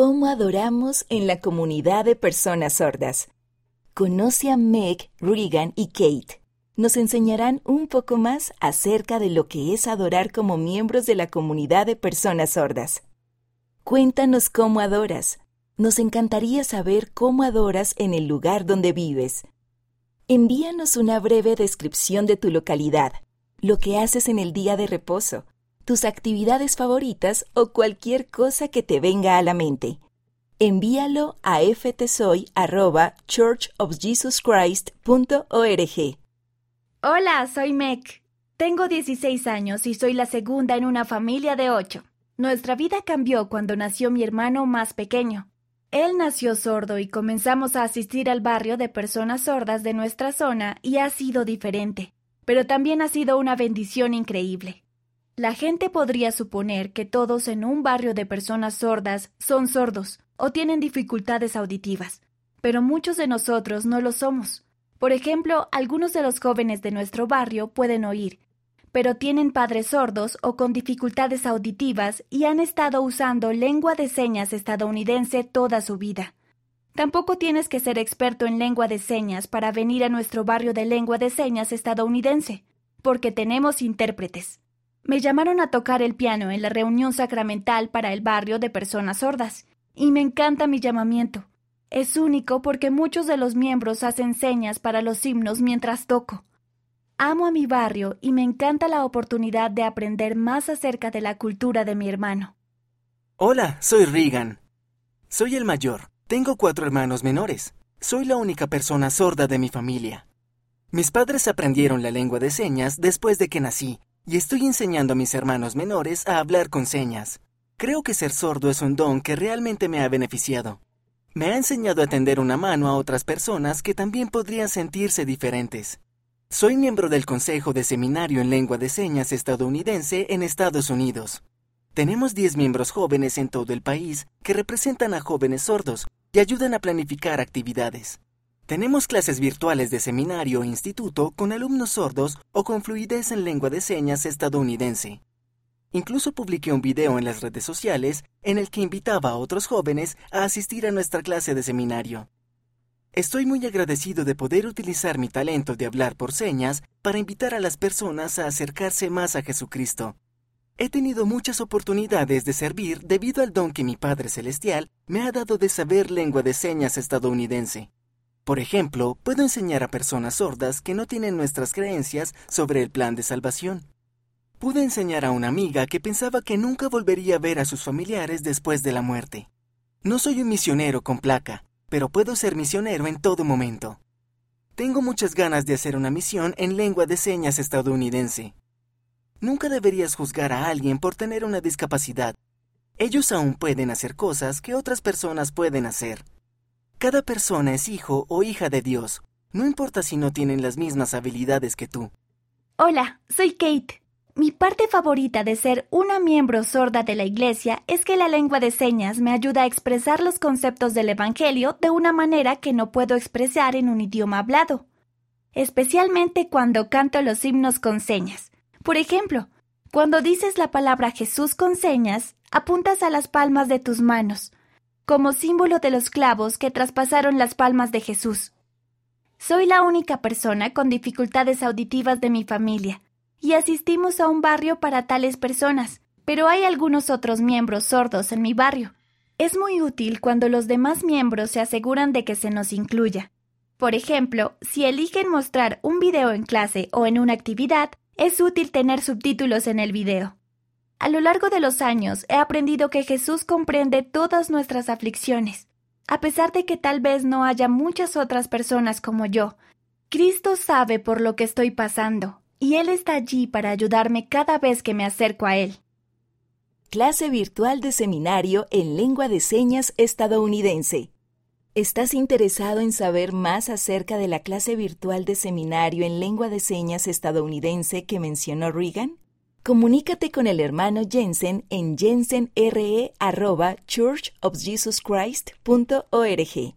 cómo adoramos en la comunidad de personas sordas. Conoce a Meg, Regan y Kate. Nos enseñarán un poco más acerca de lo que es adorar como miembros de la comunidad de personas sordas. Cuéntanos cómo adoras. Nos encantaría saber cómo adoras en el lugar donde vives. Envíanos una breve descripción de tu localidad, lo que haces en el día de reposo, tus actividades favoritas o cualquier cosa que te venga a la mente. Envíalo a ftsoy.churchofjesuschrist.org. Hola, soy Meg. Tengo 16 años y soy la segunda en una familia de ocho. Nuestra vida cambió cuando nació mi hermano más pequeño. Él nació sordo y comenzamos a asistir al barrio de personas sordas de nuestra zona y ha sido diferente, pero también ha sido una bendición increíble. La gente podría suponer que todos en un barrio de personas sordas son sordos o tienen dificultades auditivas, pero muchos de nosotros no lo somos. Por ejemplo, algunos de los jóvenes de nuestro barrio pueden oír, pero tienen padres sordos o con dificultades auditivas y han estado usando lengua de señas estadounidense toda su vida. Tampoco tienes que ser experto en lengua de señas para venir a nuestro barrio de lengua de señas estadounidense, porque tenemos intérpretes. Me llamaron a tocar el piano en la reunión sacramental para el barrio de personas sordas, y me encanta mi llamamiento. Es único porque muchos de los miembros hacen señas para los himnos mientras toco. Amo a mi barrio y me encanta la oportunidad de aprender más acerca de la cultura de mi hermano. Hola, soy Regan. Soy el mayor. Tengo cuatro hermanos menores. Soy la única persona sorda de mi familia. Mis padres aprendieron la lengua de señas después de que nací y estoy enseñando a mis hermanos menores a hablar con señas. Creo que ser sordo es un don que realmente me ha beneficiado. Me ha enseñado a tender una mano a otras personas que también podrían sentirse diferentes. Soy miembro del Consejo de Seminario en Lengua de Señas estadounidense en Estados Unidos. Tenemos 10 miembros jóvenes en todo el país que representan a jóvenes sordos y ayudan a planificar actividades. Tenemos clases virtuales de seminario o instituto con alumnos sordos o con fluidez en lengua de señas estadounidense. Incluso publiqué un video en las redes sociales en el que invitaba a otros jóvenes a asistir a nuestra clase de seminario. Estoy muy agradecido de poder utilizar mi talento de hablar por señas para invitar a las personas a acercarse más a Jesucristo. He tenido muchas oportunidades de servir debido al don que mi Padre Celestial me ha dado de saber lengua de señas estadounidense. Por ejemplo, puedo enseñar a personas sordas que no tienen nuestras creencias sobre el plan de salvación. Pude enseñar a una amiga que pensaba que nunca volvería a ver a sus familiares después de la muerte. No soy un misionero con placa, pero puedo ser misionero en todo momento. Tengo muchas ganas de hacer una misión en lengua de señas estadounidense. Nunca deberías juzgar a alguien por tener una discapacidad. Ellos aún pueden hacer cosas que otras personas pueden hacer. Cada persona es hijo o hija de Dios, no importa si no tienen las mismas habilidades que tú. Hola, soy Kate. Mi parte favorita de ser una miembro sorda de la Iglesia es que la lengua de señas me ayuda a expresar los conceptos del Evangelio de una manera que no puedo expresar en un idioma hablado, especialmente cuando canto los himnos con señas. Por ejemplo, cuando dices la palabra Jesús con señas, apuntas a las palmas de tus manos, como símbolo de los clavos que traspasaron las palmas de Jesús. Soy la única persona con dificultades auditivas de mi familia, y asistimos a un barrio para tales personas, pero hay algunos otros miembros sordos en mi barrio. Es muy útil cuando los demás miembros se aseguran de que se nos incluya. Por ejemplo, si eligen mostrar un video en clase o en una actividad, es útil tener subtítulos en el video. A lo largo de los años he aprendido que Jesús comprende todas nuestras aflicciones. A pesar de que tal vez no haya muchas otras personas como yo, Cristo sabe por lo que estoy pasando, y Él está allí para ayudarme cada vez que me acerco a Él. Clase virtual de seminario en lengua de señas estadounidense. ¿Estás interesado en saber más acerca de la clase virtual de seminario en lengua de señas estadounidense que mencionó Regan? Comunícate con el hermano Jensen en jensenre.churchofjesuschrist.org.